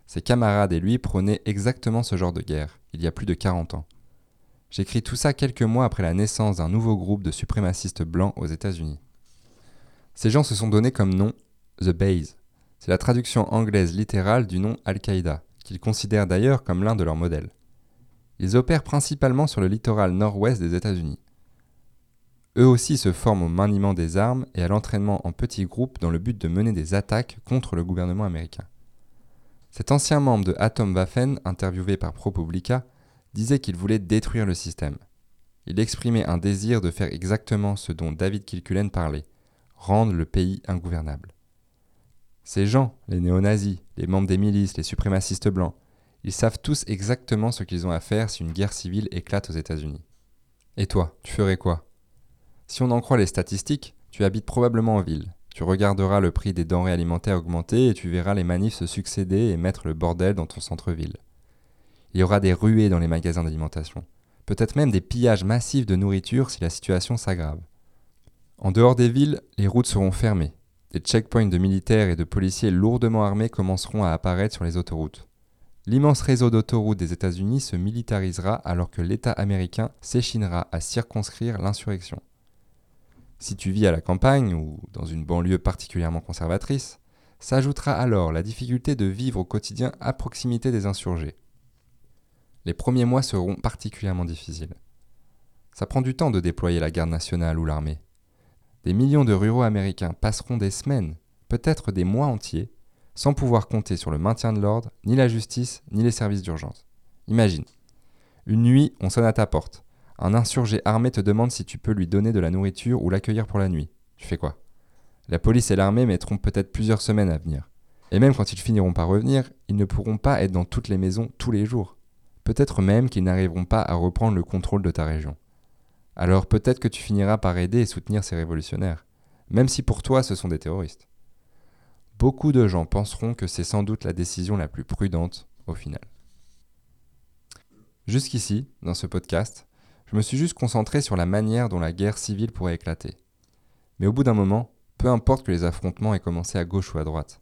Ses camarades et lui prônaient exactement ce genre de guerre, il y a plus de 40 ans. J'écris tout ça quelques mois après la naissance d'un nouveau groupe de suprémacistes blancs aux États-Unis. Ces gens se sont donnés comme nom The Bays. C'est la traduction anglaise littérale du nom Al-Qaïda, qu'ils considèrent d'ailleurs comme l'un de leurs modèles. Ils opèrent principalement sur le littoral nord-ouest des États-Unis. Eux aussi se forment au maniement des armes et à l'entraînement en petits groupes dans le but de mener des attaques contre le gouvernement américain. Cet ancien membre de Atomwaffen, interviewé par ProPublica, disait qu'il voulait détruire le système. Il exprimait un désir de faire exactement ce dont David Kilcullen parlait, rendre le pays ingouvernable. Ces gens, les néo-nazis, les membres des milices, les suprémacistes blancs, ils savent tous exactement ce qu'ils ont à faire si une guerre civile éclate aux États-Unis. Et toi, tu ferais quoi? Si on en croit les statistiques, tu habites probablement en ville. Tu regarderas le prix des denrées alimentaires augmenter et tu verras les manifs se succéder et mettre le bordel dans ton centre-ville. Il y aura des ruées dans les magasins d'alimentation. Peut-être même des pillages massifs de nourriture si la situation s'aggrave. En dehors des villes, les routes seront fermées. Des checkpoints de militaires et de policiers lourdement armés commenceront à apparaître sur les autoroutes. L'immense réseau d'autoroutes des États-Unis se militarisera alors que l'État américain s'échinera à circonscrire l'insurrection. Si tu vis à la campagne ou dans une banlieue particulièrement conservatrice, s'ajoutera alors la difficulté de vivre au quotidien à proximité des insurgés. Les premiers mois seront particulièrement difficiles. Ça prend du temps de déployer la garde nationale ou l'armée. Des millions de ruraux américains passeront des semaines, peut-être des mois entiers, sans pouvoir compter sur le maintien de l'ordre, ni la justice, ni les services d'urgence. Imagine. Une nuit, on sonne à ta porte. Un insurgé armé te demande si tu peux lui donner de la nourriture ou l'accueillir pour la nuit. Tu fais quoi? La police et l'armée mettront peut-être plusieurs semaines à venir. Et même quand ils finiront par revenir, ils ne pourront pas être dans toutes les maisons tous les jours. Peut-être même qu'ils n'arriveront pas à reprendre le contrôle de ta région alors peut-être que tu finiras par aider et soutenir ces révolutionnaires, même si pour toi ce sont des terroristes. Beaucoup de gens penseront que c'est sans doute la décision la plus prudente au final. Jusqu'ici, dans ce podcast, je me suis juste concentré sur la manière dont la guerre civile pourrait éclater. Mais au bout d'un moment, peu importe que les affrontements aient commencé à gauche ou à droite.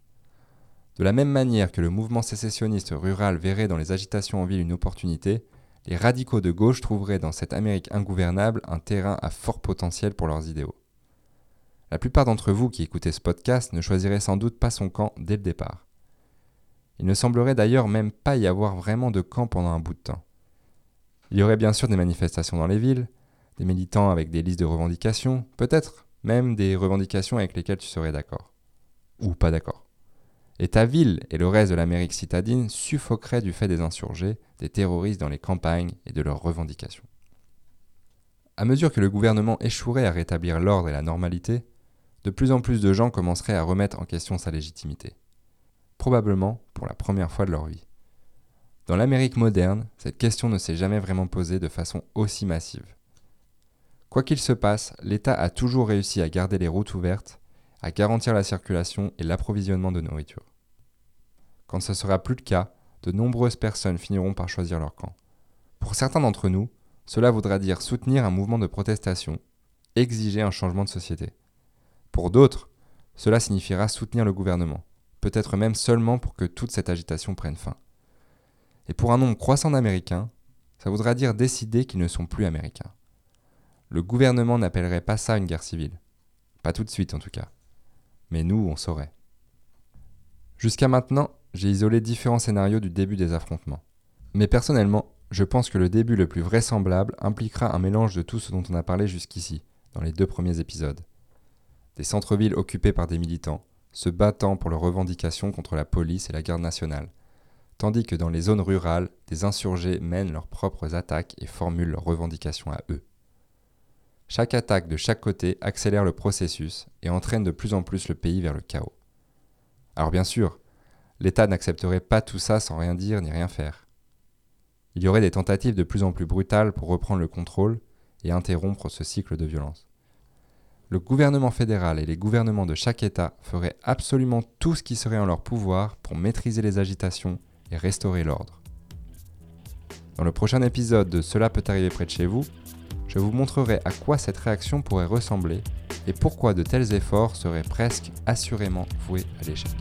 De la même manière que le mouvement sécessionniste rural verrait dans les agitations en ville une opportunité, les radicaux de gauche trouveraient dans cette Amérique ingouvernable un terrain à fort potentiel pour leurs idéaux. La plupart d'entre vous qui écoutez ce podcast ne choisiraient sans doute pas son camp dès le départ. Il ne semblerait d'ailleurs même pas y avoir vraiment de camp pendant un bout de temps. Il y aurait bien sûr des manifestations dans les villes, des militants avec des listes de revendications, peut-être même des revendications avec lesquelles tu serais d'accord. Ou pas d'accord. Et ta ville et le reste de l'Amérique citadine suffoqueraient du fait des insurgés, des terroristes dans les campagnes et de leurs revendications. À mesure que le gouvernement échouerait à rétablir l'ordre et la normalité, de plus en plus de gens commenceraient à remettre en question sa légitimité. Probablement pour la première fois de leur vie. Dans l'Amérique moderne, cette question ne s'est jamais vraiment posée de façon aussi massive. Quoi qu'il se passe, l'État a toujours réussi à garder les routes ouvertes à garantir la circulation et l'approvisionnement de nourriture. Quand ce sera plus le cas, de nombreuses personnes finiront par choisir leur camp. Pour certains d'entre nous, cela voudra dire soutenir un mouvement de protestation, exiger un changement de société. Pour d'autres, cela signifiera soutenir le gouvernement, peut-être même seulement pour que toute cette agitation prenne fin. Et pour un nombre croissant d'Américains, ça voudra dire décider qu'ils ne sont plus Américains. Le gouvernement n'appellerait pas ça une guerre civile. Pas tout de suite en tout cas mais nous, on saurait. Jusqu'à maintenant, j'ai isolé différents scénarios du début des affrontements. Mais personnellement, je pense que le début le plus vraisemblable impliquera un mélange de tout ce dont on a parlé jusqu'ici, dans les deux premiers épisodes. Des centres-villes occupés par des militants, se battant pour leurs revendications contre la police et la garde nationale, tandis que dans les zones rurales, des insurgés mènent leurs propres attaques et formulent leurs revendications à eux. Chaque attaque de chaque côté accélère le processus et entraîne de plus en plus le pays vers le chaos. Alors bien sûr, l'État n'accepterait pas tout ça sans rien dire ni rien faire. Il y aurait des tentatives de plus en plus brutales pour reprendre le contrôle et interrompre ce cycle de violence. Le gouvernement fédéral et les gouvernements de chaque État feraient absolument tout ce qui serait en leur pouvoir pour maîtriser les agitations et restaurer l'ordre. Dans le prochain épisode de Cela peut arriver près de chez vous, je vous montrerai à quoi cette réaction pourrait ressembler et pourquoi de tels efforts seraient presque assurément voués à l'échec.